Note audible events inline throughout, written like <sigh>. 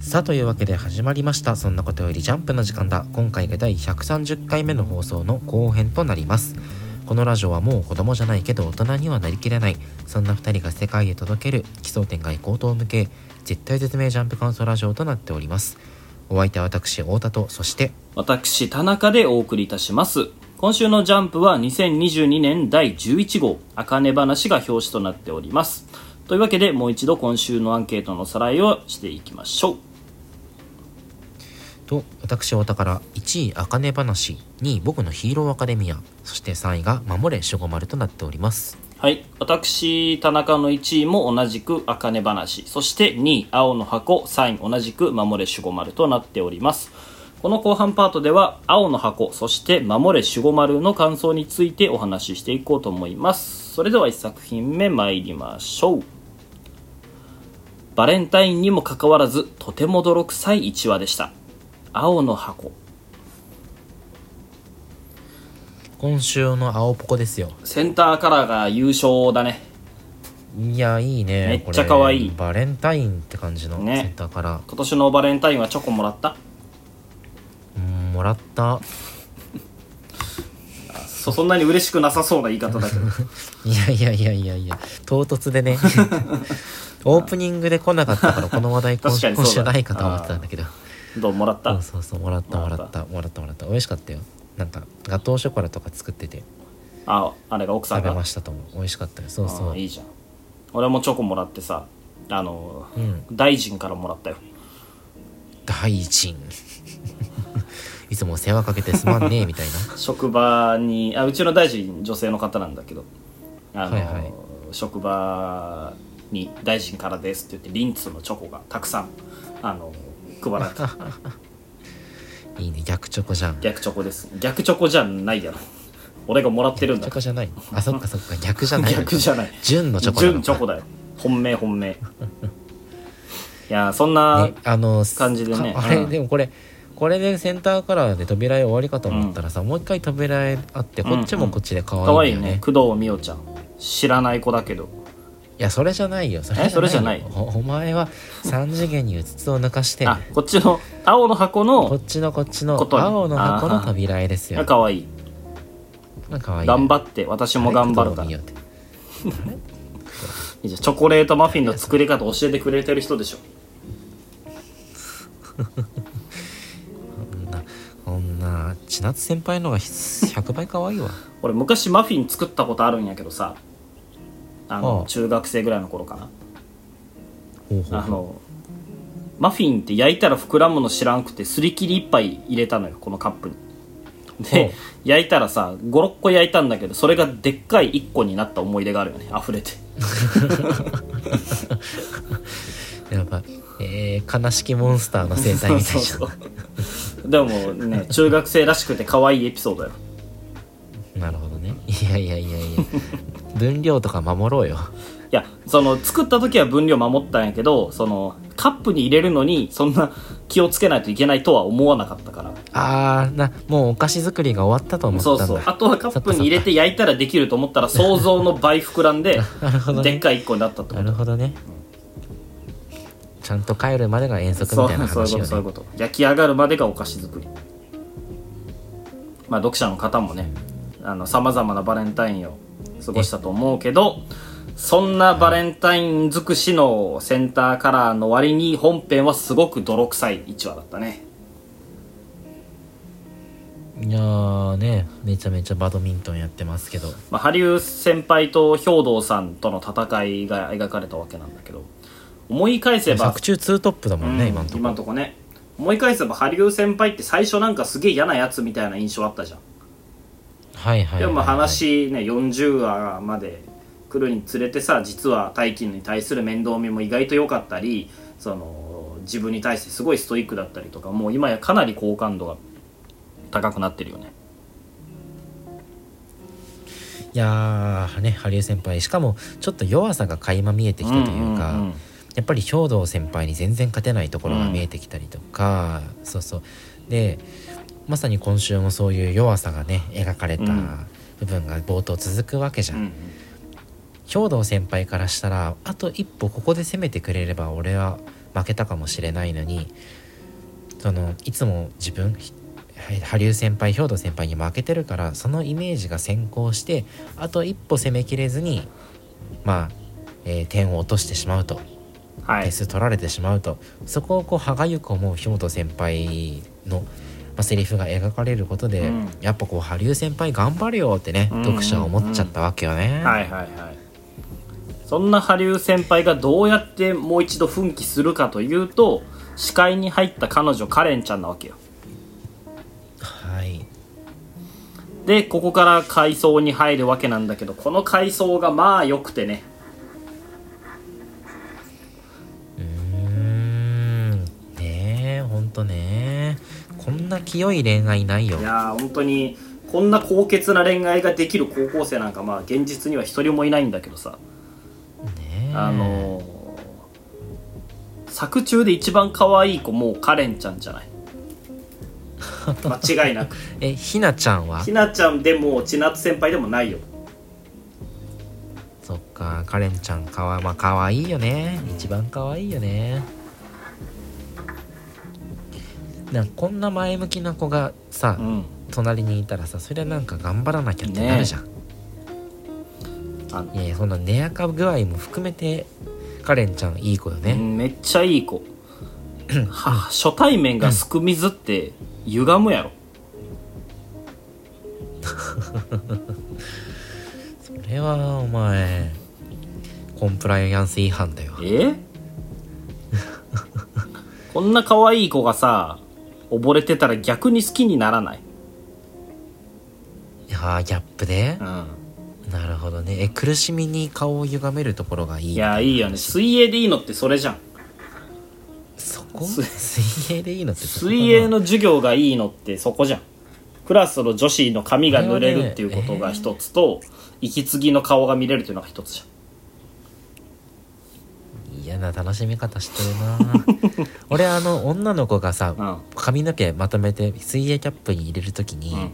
さあというわけで始まりました。そんなことよりジャンプの時間だ。今回が第130回目の放送の後編となります。このラジオはもう子供じゃないけど大人にはなりきれない。そんな2人が世界へ届ける。奇想天外高等向け絶対絶命ジャンプ感想ラジオとなっております。お相手は私太田とそして私田中でお送りいたします。今週のジャンプは2022年第11号「あかね話」が表紙となっております。というわけでもう一度今週のアンケートのおさらいをしていきましょう。と私太田から1位あかね話2位僕のヒーローアカデミアそして3位が守れ守護丸となっております。はい。私田中の1位も同じく「あかね話」そして2位「青の箱」3位同じく「守れ守護丸」となっております。この後半パートでは青の箱そして守れ守護丸の感想についてお話ししていこうと思います。それでは1作品目参りましょう。バレンタインにもかかわらずとても泥臭い1話でした。青の箱。今週の青ポコですよ。センターカラーが優勝だね。いやいいねめっちゃ可愛い。これ。バレンタインって感じのね。センターから、今年のバレンタインはチョコもらった？うんもらった。そそんなに嬉しくなさそうな言い方だけど。<laughs> いやいやいやいやいや。唐突でね。<laughs> オープニングで来なかったからこの話題今確かにそうだ。今週ないかと思ってたんだけどどうもらった？そうそうそうもらったもらった。もらったもらった美味しかったよ。なんかガトーショコラとか作ってて。ああれが奥さんが？食べましたと思う。美味しかったよ。そうそう。あいいじゃん。俺もチョコもらってさあの、うん。大臣からもらったよ。大臣。<laughs> いつも世話かけてすまんねえみたいな。<laughs> 職場にあうちの大臣女性の方なんだけど。あの、はいはい。職場に「大臣からです」って言ってリンツのチョコがたくさんあの配られた。<laughs> いいね逆チョコじゃん。逆チョコです。逆チョコじゃないやろ。俺がもらってるんだ。チョコじゃない。あそっかそっか。逆じゃない逆じゃない。純のチョコ純チョコだよ。本命本命。<laughs> いやそんな、ね、あの感じでね。かあれ、うん。でもこれこれでセンターカラーで扉絵終わりかと思ったらさ、もう一回扉絵あってこっちもこっちで可愛いんだよね,、いいね。工藤美桜ちゃん。知らない子だけど。いやそれじゃないよ。それじゃないおお前は三次元にうつつを抜かしてあこっちの青の箱このっちのこっちの青の箱の扉絵ですよ。が可愛い。可愛い頑張って私も頑張るから。チョコレートマフィンの作り方教えてくれてる人でしょ。<laughs> こんなこんな千夏先輩のが100倍可愛いわ。<laughs> 俺昔マフィン作ったことあるんやけどさあの中学生ぐらいの頃かな。あのマフィンって焼いたら膨らむの知らんくてすり切り1杯入れたのよこのカップに。ほでう。焼いたらさ56個焼いたんだけどそれがでっかい1個になった思い出があるよね溢れて。<laughs> やっぱえー、悲しきモンスターの生態みたいじゃん。そうそう。でもね <laughs> 中学生らしくて可愛いエピソードよ。なるほどね。いやいやいやいや分量とか守ろうよ。いやその作った時は分量守ったんやけどそのカップに入れるのにそんな気をつけないといけないとは思わなかったから。あーなもうお菓子作りが終わったと思ったんだ。そうそう。あとはカップに入れて焼いたらできると思ったら想像の倍膨らんでね。でっかい1個になったってこなとるほどね。ちゃんと帰るまでが遠足そうみたいなそういう話よね。ことそういうこと。焼き上がるまでがお菓子作り。まあ読者の方もねさまざまなバレンタインを過ごしたと思うけどそんなバレンタイン尽くしのセンターカラーの割に本編はすごく泥臭い1話だったね。いやーねめちゃめちゃバドミントンやってますけど。まあ、羽生先輩と兵藤さんとの戦いが描かれたわけなんだけど思い返せば作中ツートップだもんね、うん今んとこ。今んとこね。思い返せば羽生先輩って最初なんかすげえ嫌なやつみたいな印象あったじゃんはいはいはい、はい、でもまあ話ね40話まで来るにつれてさ実は大輝に対する面倒見も意外と良かったりその自分に対してすごいストイックだったりとかもう今やかなり好感度が高くなってるよね。いやーね羽生先輩。しかもちょっと弱さが垣間見えてきたというか、んんん。やっぱり兵藤先輩に全然勝てないところが見えてきたりとか、そうそう。でまさに今週もそういう弱さがね描かれたうん。部分が冒頭続くわけじゃん、うん兵藤先輩からしたらあと一歩ここで攻めてくれれば俺は負けたかもしれないのにそのいつも自分ひ羽生先輩兵頭先輩に負けてるからそのイメージが先行してあと一歩攻めきれずにまあ、えー点を落としてしまうとはい点数取られてしまうとそこをこう歯がゆく思う兵頭先輩の、まあ、セリフが描かれることで、うん。やっぱこう羽生先輩頑張れよってね、うん。読者は思っちゃったわけよね。はいはいはい。そんな羽生先輩がどうやってもう一度奮起するかというと視界に入った彼女カレンちゃんなわけよ。はい。でここから階層に入るわけなんだけどこの階層がまあ良くてね清い恋愛ないよ。いやー本当にこんな高潔な恋愛ができる高校生なんかまあ現実には一人もいないんだけどさ。ねえ。あのー作中で一番可愛い子もうカレンちゃんじゃない？<laughs> 間違いなく。えひなちゃんは？ひなちゃんでも千夏先輩でもないよ。そっかカレンちゃんかわまあ可愛いよね。一番可愛いよねなんかこんな前向きな子がさ、うん。隣にいたらさそれはなんか頑張らなきゃってなるじゃん、あ。いやいやその寝やか具合も含めてカレンちゃんいい子よね、うんめっちゃいい子。<clears throat> は初対面がすく水って歪むやろ。<laughs> それはお前コンプライアンス違反だよ。え？<laughs> こんな可愛い子がさ溺れてたら逆に好きにならない？いやーギャップでう、ん。なるほどね。え苦しみに顔を歪めるところがいいいやいいよね。水泳でいいのってそれじゃん。そこ？す水泳でいいのって水泳の授業がいいのってそこじゃん。クラスの女子の髪が濡れるっていうことが一つと、息継ぎの顔が見れるっていうのが一つじ嫌な楽しみ方してるな。<laughs> 俺あの女の子がさ、うん、髪の毛まとめて水泳キャップに入れるときに、うん。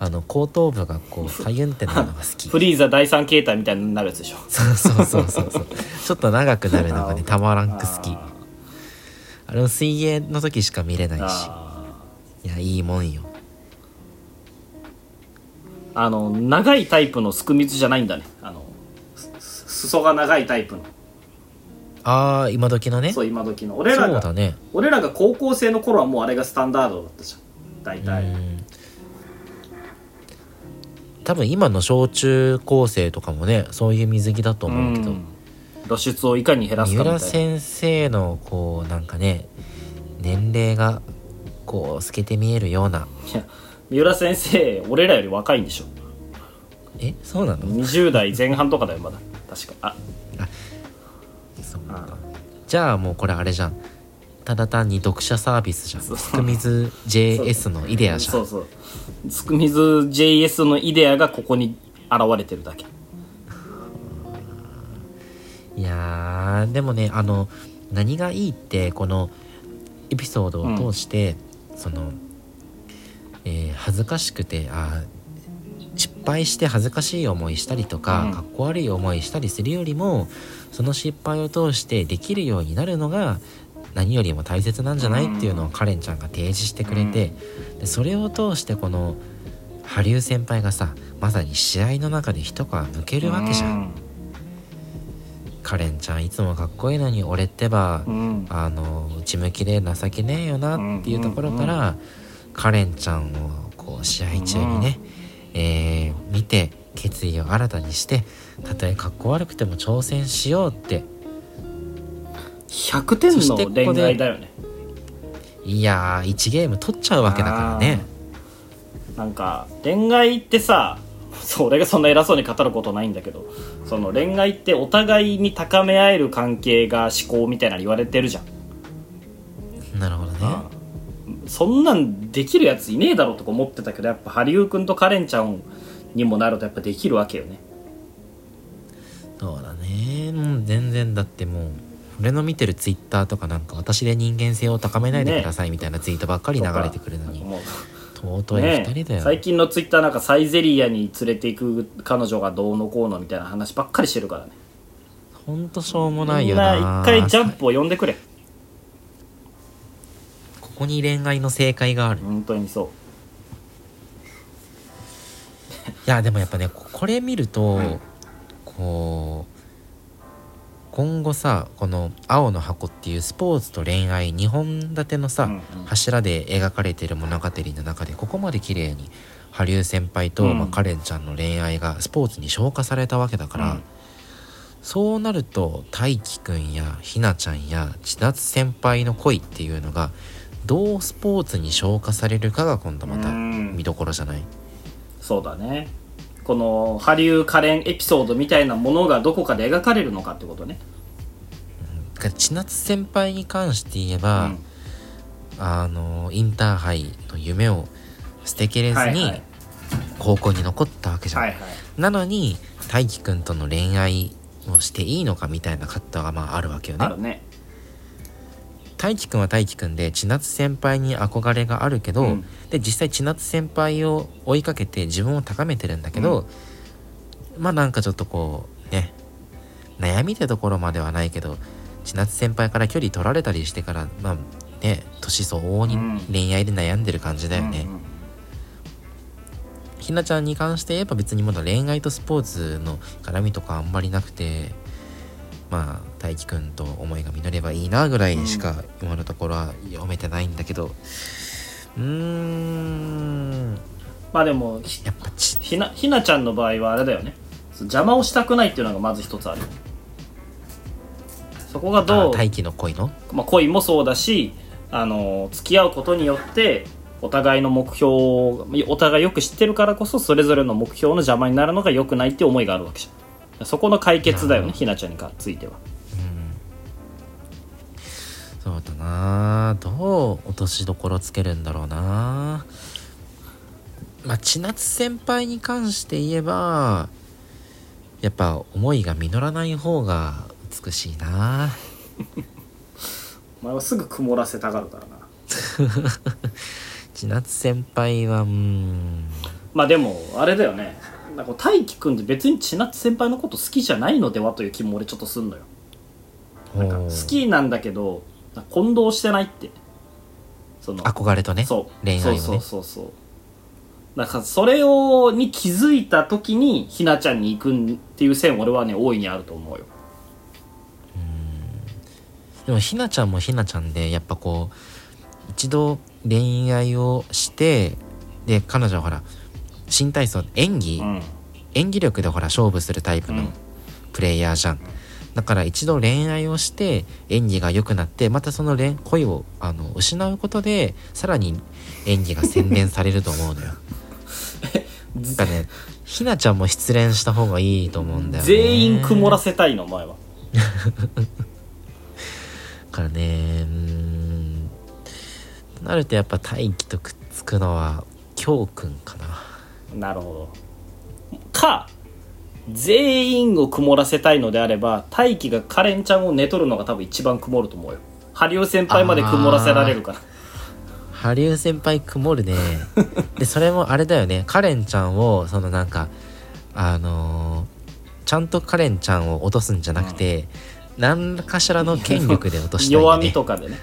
あの後頭部がこう左運転なのが好き。<laughs> フリーザ第三形態みたいになるやつでしょ。そうそうそうそうそう。<laughs> ちょっと長くなるのがねたまらんく好き。ああれも水泳の時しか見れないーし。あいやいいもんよ。ーあの長いタイプのすく水じゃないんだね。あのす裾が長いタイプのああ今時のね。そう今時の。俺らがそうだね。俺らが高校生の頃はもうあれがスタンダードだったじゃん。大う体ん。多分今の小中高生とかもねそういう水着だと思うけど、ん。露出をいかに減らす三かみたいな。浦先生のこうなんかね年齢がこう透けて見えるような。いや三浦先生俺らより若いんでしょ。え？そうなの？20代前半とかだよまだ。確か。あじゃあもうこれあれじゃん。ただ単に読者サービスじゃん。すくみず JS のイデアじゃん。そうそう。すくみず JS のイデアがここに現れてるだけ。いやーでもねあの何がいいってこのエピソードを通して、その、えー恥ずかしくてあー失敗して恥ずかしい思いしたりとか、うん。かっこ悪い思いしたりするよりもその失敗を通してできるようになるのが何よりも大切なんじゃないっていうのをカレンちゃんが提示してくれて、でそれを通してこの羽生先輩がさまさに試合の中で一皮むけるわけじゃん。カレンちゃんいつもかっこいいのに俺ってば、うん、うんあの内向きで情けねえよなっていうところから、カレンちゃんをこう試合中にね、えー見て決意を新たにしてたとえかっこ悪くても挑戦しようって。100点の恋愛だよね。いやー1ゲーム取っちゃうわけだからね。なんか恋愛ってさ <laughs> そう俺がそんな偉そうに語ることないんだけどその恋愛ってお互いに高め合える関係が思考みたいなの言われてるじゃんそんなんできるやついねえだろとか思ってたけどやっぱハリウ君とカレンちゃんにもなるとやっぱできるわけよね。そうだね。もう全然だってもう俺の見てるツイッターとかなんか私で人間性を高めないでくださいみたいなツイートばっかり流れてくるのに、もう尊い二人だよ、ね最近のツイッターなんかサイゼリヤに連れていく彼女がどうのこうのみたいな話ばっかりしてるからね。ほんとしょうもないよな。な一回ジャンプを呼んでくれこに恋愛の正解がある。い本当にそう。やでもやっぱねここれ見ると、うんこう今後さこの「青の箱」っていうスポーツと恋愛2本立てのさ、うんうん。柱で描かれている物語の中でここまで綺麗に羽生先輩と、うん。まあ、カレンちゃんの恋愛がスポーツに消化されたわけだから、うん。そうなると大輝くんやひなちゃんや千夏先輩の恋っていうのがどうスポーツに消化されるかが今度またうん。見どころじゃない、そうだね。このハリウカレンエピソードみたいなものがどこかで描かれるのかってことね。千夏先輩に関して言えば、うん。あのインターハイの夢を捨てきれずに高校に残ったわけじゃん、はいはい。なのに大輝くんとの恋愛をしていいのかみたいな葛藤がまああるわけよね。あるね大輝くんは大輝くんで千夏先輩に憧れがあるけど、うん。で実際千夏先輩を追いかけて自分を高めてるんだけど、まあなんかちょっとこうね悩みってところまではないけど千夏先輩から距離取られたりしてからまあね年相応にうん恋愛で悩んでる感じだよね、うんうん。ひなちゃんに関して言えば別にまだ恋愛とスポーツの絡みとかあんまりなくてまあ大輝くんと思いが実ればいいなぐらいしか今のところは読めてないんだけど。うーん。まあでもひやっぱちひなひなちゃんの場合はあれだよね。邪魔をしたくないっていうのがまず一つある。そこがどうあ大輝の恋の？まあ、恋もそうだしあの付き合うことによってお互いの目標をお互いよく知ってるからこそそれぞれの目標の邪魔になるのが良くないって思いがあるわけじゃん。そこの解決だよねひなちゃんにかついてはそうだな。どう落としどころつけるんだろうな。まあ千夏先輩に関して言えばやっぱ思いが実らない方が美しいな。<laughs> お前はすぐ曇らせたがるからな。<laughs> 千夏先輩はうーん。まあでもあれだよね。なんか大輝くんって別に千夏先輩のこと好きじゃないのではという気も俺ちょっとすんのよ。なんか好きなんだけど混同してないって。その。憧れとねそう。恋愛をね。そうそうそう。そうだからそれをに気づいた時にひなちゃんに行くっていう線俺はね大いにあると思うよ。でもひなちゃんもひなちゃんでやっぱこう一度恋愛をしてで彼女はほら新体操演技、うん。演技力でほら勝負するタイプのうん。プレイヤーじゃん、だから一度恋愛をして演技が良くなってまたその恋恋をあの失うことでさらに演技が洗練されると思うのよ。<laughs> だからねひなちゃんも失恋した方がいいと思うんだよね。全員曇らせたいのお前は。<laughs> だからねうーん。となるとやっぱ大輝とくっつくのは京くんかな。なるほど。か全員を曇らせたいのであれば大輝がカレンちゃんを寝取るのが多分一番曇ると思うよ。ハリウ先輩まで曇らせられるから。羽生先輩曇るね。<laughs> でそれもあれだよね。カレンちゃんをそのなんかあのーちゃんとカレンちゃんを落とすんじゃなくて、何かしらの権力で落としたいよ弱ねみとかでね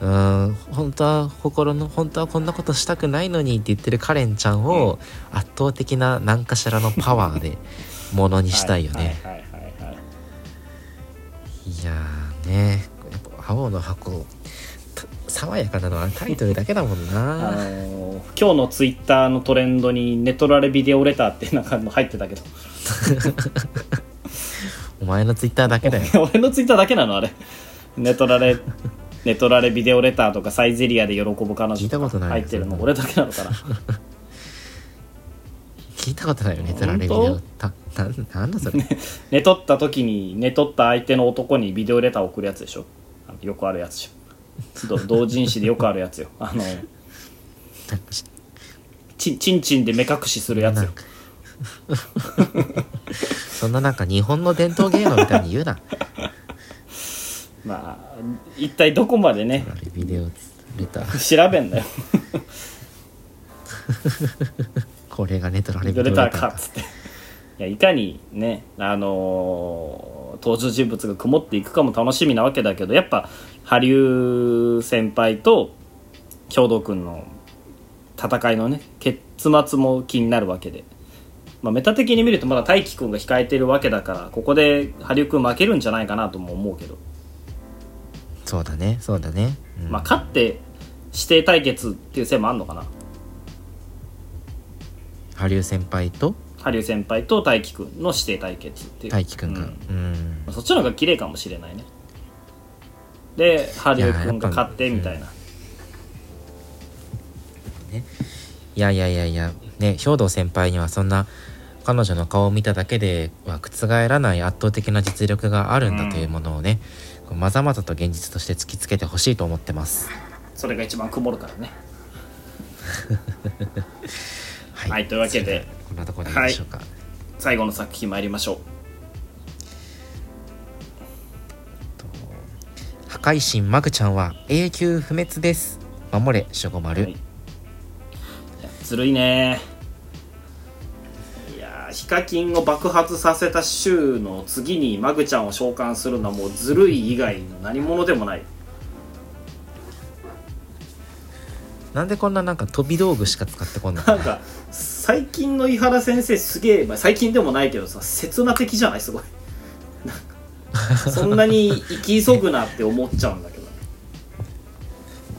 うーん。本当は心の本当はこんなことしたくないのにって言ってるカレンちゃんを圧倒的な何かしらのパワーでものにしたいよね、はいやーね。やっぱ青の箱た爽やかなのはタイトルだけだもんあなのー今日のツイッターのトレンドに「ネトラレビデオレター」ってなんかの入ってたけど。<laughs> お前のツイッターだけだよ。<laughs> 俺のツイッターだけなのあれ。ネトラレネトラレビデオレターとかサイゼリアで喜ぶ彼女聞いたことない入ってるのそんな俺だけなのかな？<laughs> 聞いたことないよねトラレビデオ。たなんなんだそれ。寝取った時に寝取った相手の男にビデオレターを送るやつでしょ？あのよくあるやつでしょど同人誌でよくあるやつよ。<laughs> あのなんかしちちんちんで目隠しするやつよ。<laughs> そんななんか日本の伝統芸能みたいに言うなまあ一体どこまでねビデオレター。調べんだよ。<laughs> これがねトラレビデオレビデオレターターか。っつって。いやいかにねあのー登場人物が曇っていくかも楽しみなわけだけどやっぱ羽生先輩と兵藤君の戦いのね結末も気になるわけで、まあ、メタ的に見るとまだ大輝君が控えてるわけだからここで羽生君負けるんじゃないかなとも思うけど、そうだねそうだね、うん。まあ勝って指定対決っていう線もあんのかな。羽生先輩と？羽生先輩と大輝君の指定対決っていう。大輝くんがううん。ん、まあそっちの方が綺麗かもしれないね。で羽生君が勝ってみたいな、いやいやいやいやね兵藤先輩にはそんな彼女の顔を見ただけでは覆らない圧倒的な実力があるんだというものをね、こうまざまざと現実として突きつけてほしいと思ってます。それが一番曇るからね <laughs> はい、はいというわけでこんなところでいいでしょうか。最後の作品参りましょう破壊神マグちゃんは永久不滅です。守れ守護丸。はいずるいねカキンを爆発させた週の次にマグちゃんを召喚するのはもうずるい以外の何者でもない。なんでこんななんか飛び道具しか使ってこんの？なんか最近の井原先生すげえ、まあ、最近でもないけどさ刹那的じゃない？すごい。そんなに生き急ぐなって思っちゃうんだけど。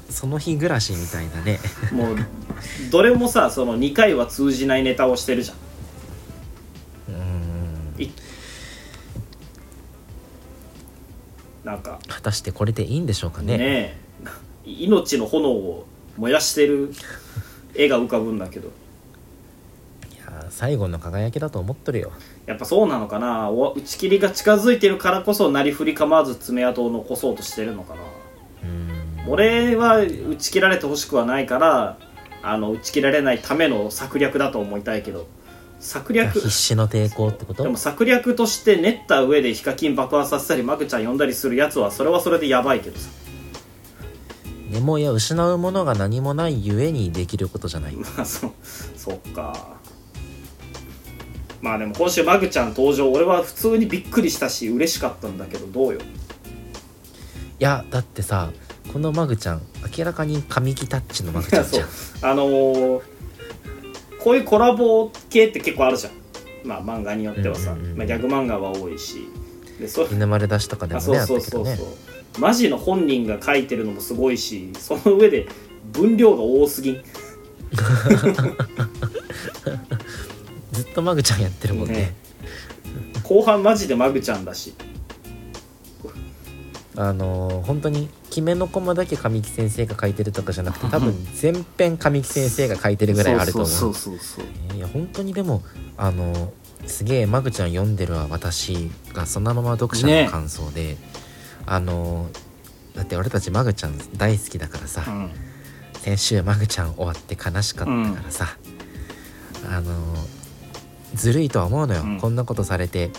その日暮らしみたいなね。もうどれもさその2回は通じないネタをしてるじゃんなんか。果たしてこれでいいんでしょうかね。ねえ。命の炎を燃やしてる。絵が浮かぶんだけど。いやー最後の輝きだと思っとるよ。やっぱそうなのかな。お打ち切りが近づいてるからこそなりふり構わず爪痕を残そうとしてるのかな。俺は打ち切られてほしくはないからあの打ち切られないための策略だと思いたいけど策略。必死の抵抗ってこと？でも策略として練った上でヒカキン爆破させたりマグちゃん呼んだりするやつはそれはそれでやばいけどさ。でもいや失うものが何もないゆえにできることじゃない。<laughs> まあそそっか。まあでも今週マグちゃん登場。俺は普通にびっくりしたし嬉しかったんだけどどうよ？いやだってさこのマグちゃん明らかに神木タッチのマグちゃんじゃん。<laughs> あのーこういうコラボ系って結構あるじゃん。まあ漫画によってはさ、うんうんうんまあ、ギャグ漫画は多いし。でそ犬丸出しとかでもあそうそうそうそう、ね。マジの本人が書いてるのもすごいしその上で分量が多すぎん。<laughs> ずっとマグちゃんやってるもんね。ね。後半マジでマグちゃんだしあのー本当に決めのコマだけ神木先生が書いてるとかじゃなくて多分全編神木先生が書いてるぐらいあると思う。そうそうそう。いや本当にでもあのーすげえマグちゃん読んでるわ私がそのまま読者ね。の感想で、あのーだって俺たちマグちゃん大好きだからさ、うん。先週マグちゃん終わって悲しかったからさ、あのずるいとは思うのよ、うん。こんなことされて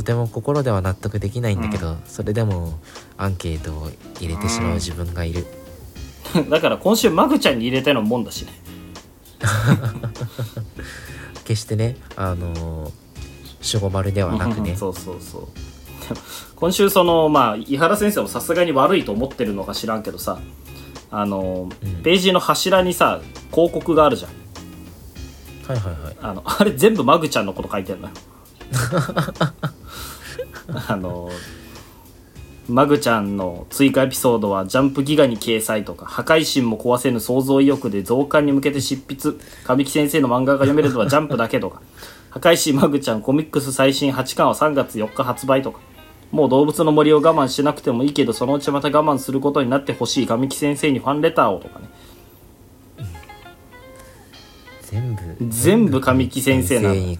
とても心では納得できないんだけど、それでもアンケートを入れてしまう自分がいる、<laughs> だから今週マグちゃんに入れてのもんだしね。<laughs> 決してねあの守護丸ではなくね。そうそうそう。<laughs> 今週そのまあ井原先生もさすがに悪いと思ってるのか知らんけどさあの、うん。ページの柱にさ広告があるじゃん。はいはいはい。あのあれ全部マグちゃんのこと書いてるのよあのマグちゃんの追加エピソードはジャンプギガに掲載とか破壊神も壊せぬ想像意欲で増刊に向けて執筆。神木先生の漫画が読めるのはジャンプだけとか。破壊神マグちゃんコミックス最新8巻は3月4日発売とか。もう動物の森を我慢しなくてもいいけどそのうちまた我慢することになってほしい。神木先生にファンレターをとかね。全部。全部神木先生なの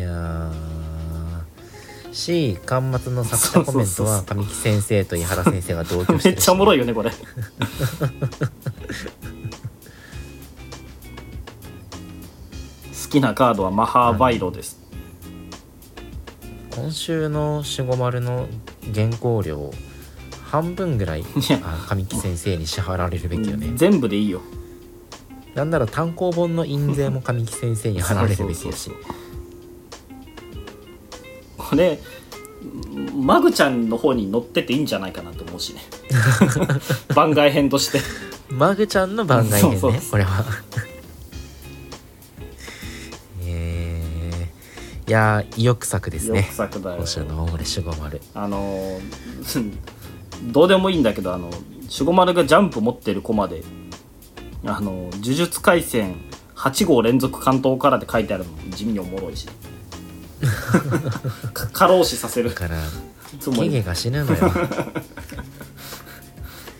やー。し端末の作者コメントは神木先生と井原先生が同居してめるっちゃおもろいいよねこれ。好きなカードはマハーバイロです、今週の守護丸の原稿料半分ぐらいや。あ神木先生に支払われるべきよね。全部でいいよ。なんなら単行本の印税も神木先生に払われるべきだしこれマグちゃんの方に乗ってていいんじゃないかなと思うしね。<laughs> 番外編として。マグちゃんの番外編ねそうそう。これは。<laughs> えー、いやー意欲作ですね。欲作だよ。今週の守護丸。あのーどうでもいいんだけどあの守護丸がジャンプ持ってるコマであの呪術廻戦8号連続関東からって書いてあるの地味におもろいし。か <laughs> 過労死させる。だからつもり。ゲゲが死ぬのよ。<laughs>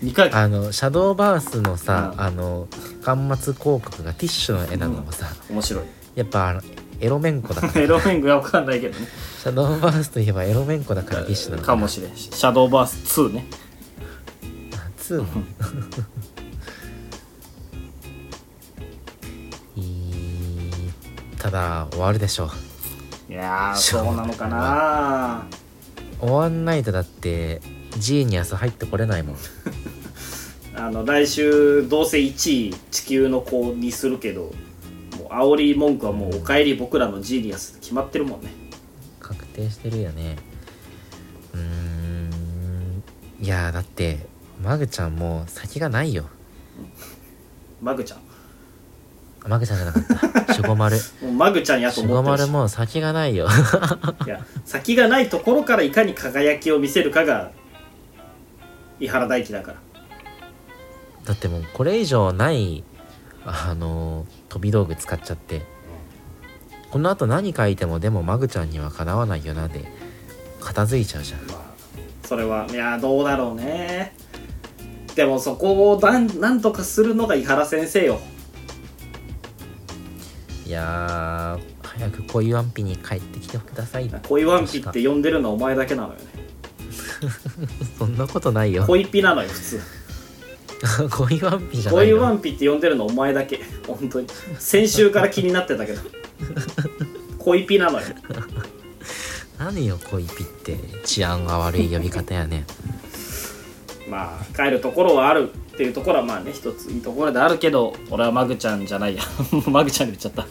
2回あのシャドーバースのさ、うん。あの端末広告がティッシュの絵なのもさ、面白い。やっぱあのエロメンコだから。<laughs> エロメングが分かんないけどね。シャドーバースといえばエロメンコだからティッシュなのかもしれん。シャドーバース2ね。2のいいただ終わるでしょういやそううなのかな。終わんないとだってジーニアス入ってこれないもん。<laughs> あの来週どうせ1位地球の子にするけどもう煽り文句はもう「おかえり僕らのジーニアス」決まってるもんね。確定してるよね。うーん。いやだってマグちゃんもう先がないよ。マグちゃん？マグちゃんじゃなかった。守護丸もうマグちゃんやと守護思ってるし。丸もう先がないよ。いや先がないところからいかに輝きを見せるかが伊原大輝だから。だってもうこれ以上ないあの飛び道具使っちゃって。このあと何書いてもでもマグちゃんにはかなわないよなで片付いちゃうじゃん。まあそれはいやどうだろうね。でもそこをなんなんとかするのが伊原先生よいやー早く恋ワンピに帰ってきてください。恋ワンピって呼んでるのはお前だけなのよね。<laughs> そんなことないよ。恋ピなのよ普通。<laughs> 恋ワンピじゃない恋ワのンピって呼んでるのお前だけ。本当に。先週から気になってたけど。<laughs> 恋ピなのよ。何よ恋ピって。治安が悪い呼び方やねまあ帰るところはあるっていうところはまあね一つ。いいところであるけど俺はマグちゃんじゃないや。<laughs> マグちゃんで言っちゃった。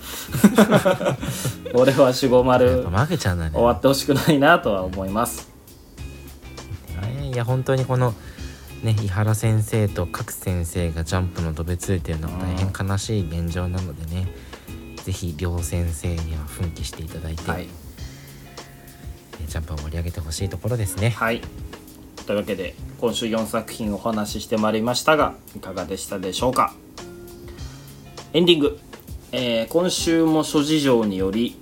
<laughs> 俺は守護丸。ぱマグちゃんだね。終わってほしくないなとは思います。ねいや本当にこのね井原先生と各先生がジャンプのドベついてるのは大変悲しい現状なのでねぜひ両先生には奮起していただいて、はい。えジャンプを盛り上げてほしいところですね。はいというわけで今週4作品お話ししてまいりましたがいかがでしたでしょうか？エンディング、えー今週も諸事情により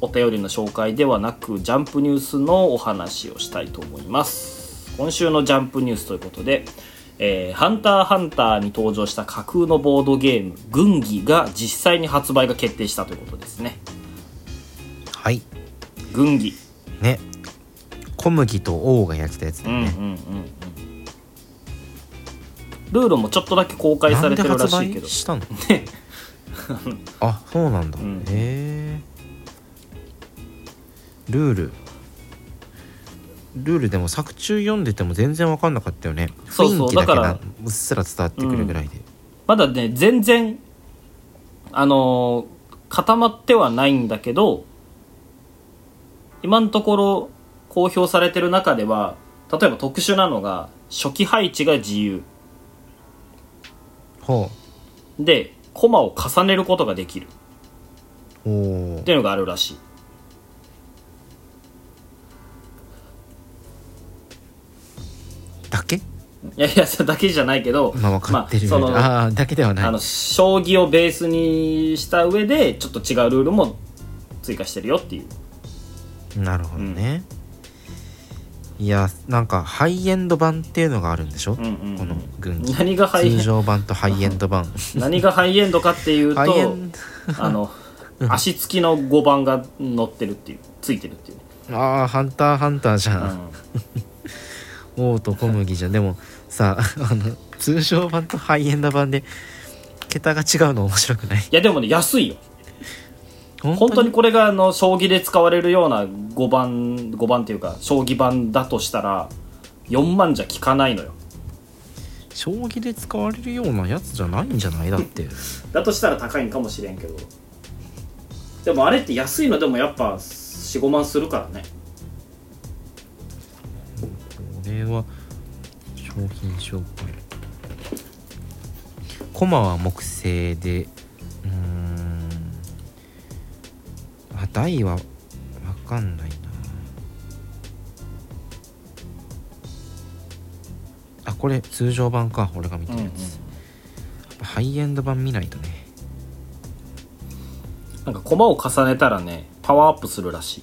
お便りの紹介ではなくジャンプニュースのお話をしたいと思います。今週のジャンプニュースということでえーハンターハンターに登場した架空のボードゲーム「軍議」が実際に発売が決定したということですね。はい。軍議ね小麦と王がやってたやつだよね、うんうんうんうん。ルールもちょっとだけ公開されてるらしいけど。したの？ね。あそうなんだ、うん。へえ。ルール。ルールでも作中読んでても全然分かんなかったよね。そうそうだからなうっすら伝わってくるぐらいで、まだね全然あのー固まってはないんだけど今のところ公表されてる中では例えば特殊なのが初期配置が自由。ほでコマを重ねることができる。っていうのがあるらしい。だけ？いやいやそれだけじゃないけどまあ分かってるよ、まあそのあだけではない。あの将棋をベースにした上でちょっと違うルールも追加してるよっていう。なるほどね、いやなんかハイエンド版っていうのがあるんでしょ、うんうんうん。この軍記何がハイ通常版とハイエンド版。<laughs> 何がハイエンドかっていうとあの足つきの5番が乗ってるっていうついてるっていう、ドああハンターハンターじゃ、うん。<laughs> 王と小麦じゃん。でもさあの通常版とハイエンド版で桁が違うの面白くない？いやでもね安いよ本本当にこれがあの将棋で使われるような5番5番っていうか将棋盤だとしたら4万じゃ効かないのよ。将棋で使われるようなやつじゃないんじゃない？だって。<laughs> だとしたら高いんかもしれんけど。でもあれって安いのでもやっぱ45万するからね。れは商品紹介。コマは木製であ台はわかんないな。あこれ通常版か。俺が見てるやつ、うんうん。やっぱハイエンド版見ないとね。なんか駒を重ねたらねパワーアップするらしい。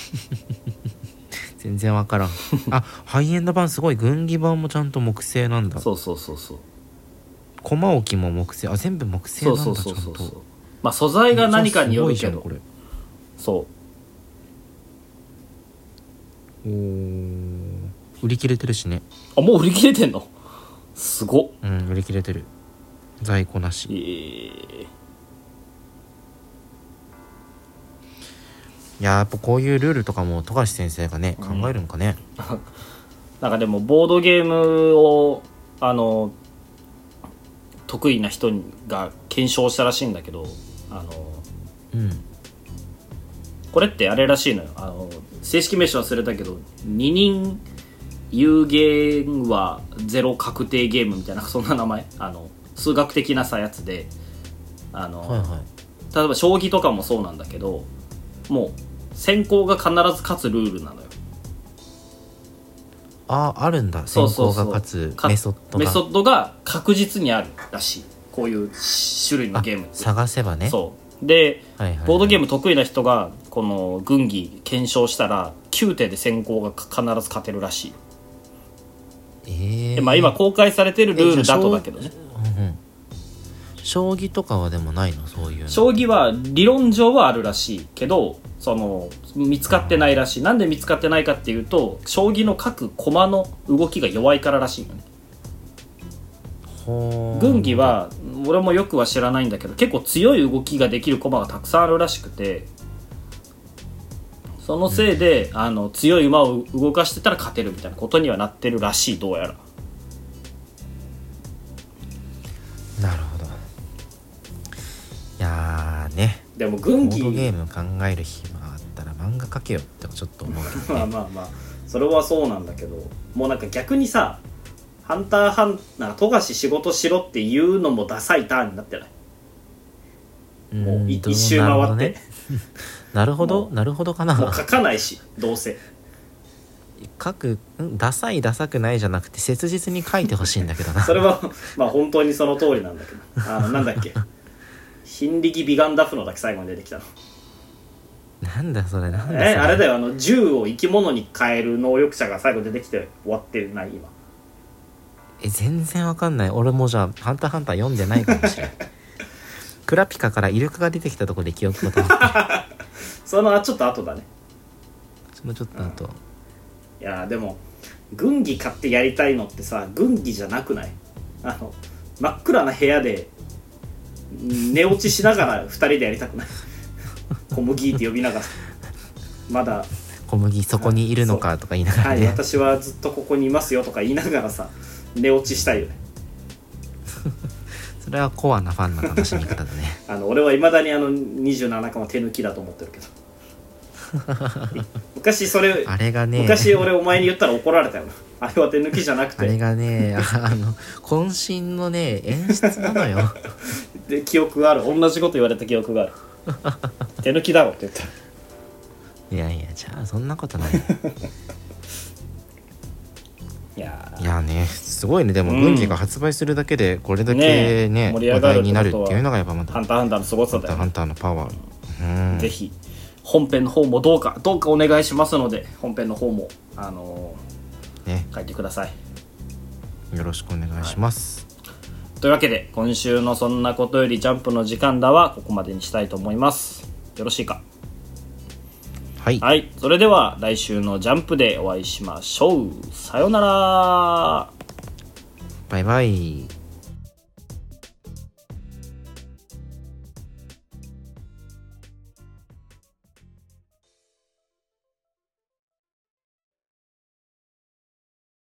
<laughs> 全然わからん。あハイエンド版すごい軍技版もちゃんと木製なんだ。そうそうそうそう。駒置きも木製。あ全部木製なんだそうそうそうそうまあ素材が何かによるけど。そう。売り切れてるしね。あもう売り切れてんの？すごっ。うん売り切れてる。在庫なし。えいー。ややっぱこういうルールとかも富樫先生がね考えるんかね、<laughs> なんかでもボードゲームをあの得意な人が検証したらしいんだけどあのうん。これってあれらしいのよ。あの正式名称忘れたけど二人有限はゼロ確定ゲームみたいなそんな名前。あの数学的なさやつで。あの、はいはい。例えば将棋とかもそうなんだけどもう先行が必ず勝つルールなのよ。ああるんだ。先行が勝つかメソッドが。メソッドが確実にあるらしいこういう種類のあゲーム探せばね。そう。ではいはいはい。ボードゲーム得意な人がこの軍技検証したら9手で先行が必ず勝てるらしい、えー。でまあ今公開されてるルールだとだけどね。うんうん。将棋とかはでもないの？そういうの。将棋は理論上はあるらしいけどその見つかってないらしい。なんで見つかってないかっていうと将棋の各駒の動きが弱いかららしいのね軍技は俺もよくは知らないんだけど結構強い動きができる駒がたくさんあるらしくてそのせいで、あの強い馬を動かしてたら勝てるみたいなことにはなってるらしいどうやら。なるほど。いやーね。でもボ軍技ードゲーム考える暇あったら漫画描けよってちょっと思うけど <laughs> まあまあまあ。それはそうなんだけど。もうなんか逆にさ「ハンターハンなんか富樫仕事しろ」っていうのもダサいターンになってない？もう一周回って、なるほど <laughs> なるほどかもうな書かないしどうせ。書くんダサいダサくないじゃなくて切実に書いてほしいんだけどな。<laughs> それはまあ本当にその通りなんだけど。あのなんだっけ？新力美顔ダフのだけ最後に出てきたの。なんだそれなんだそれ。えあれだよあの銃を生き物に変える能力者が最後出てきて終わってない今え全然わかんない。俺もじゃあ「ハンターハンター」読んでないかもしれない <laughs> クラピカからイルカが出てきたとこで記憶が止まって <laughs> そのちょっと後だね。そのちょっとあといやーでも軍技買ってやりたいのってさ軍技じゃなくない？あの真っ暗な部屋でん寝落ちしながら2人でやりたくない？<laughs> 小麦って呼びながら。まだ。小麦そこにいるのかとか言いながはい、らね、私はずっとここにいますよとか言いながらさ寝落ちしたいよね。<laughs> それはコアなファンの楽しみ方だね。<laughs> あの俺はいまだにあの27巻は手抜きだと思ってるけど。昔それあれがね。昔俺お前に言ったら怒られたよな。あれは手抜きじゃなくあれてがねあの渾身のね演出なのよ。で記憶がある。同じこと言われた記憶がある。<laughs> 手抜きだろって言った。いやいやじゃあそんなことないいやー。いやねすごいね。でもうん。軍技が発売するだけでこれだけねねえ盛り上話題になるっていうのがやっぱまたハンターハンターのすごさだよ、ハンターハンターのパワー。うん。ぜひ本編の方もどうかどうかお願いしますので本編の方もあのね。ー書いてください。よろしくお願いします、というわけで今週の「そんなことよりジャンプの時間だ」はここまでにしたいと思います。よろしいかはい、はい。それでは来週の「ジャンプ」でお会いしましょう。さようなら。バイバイ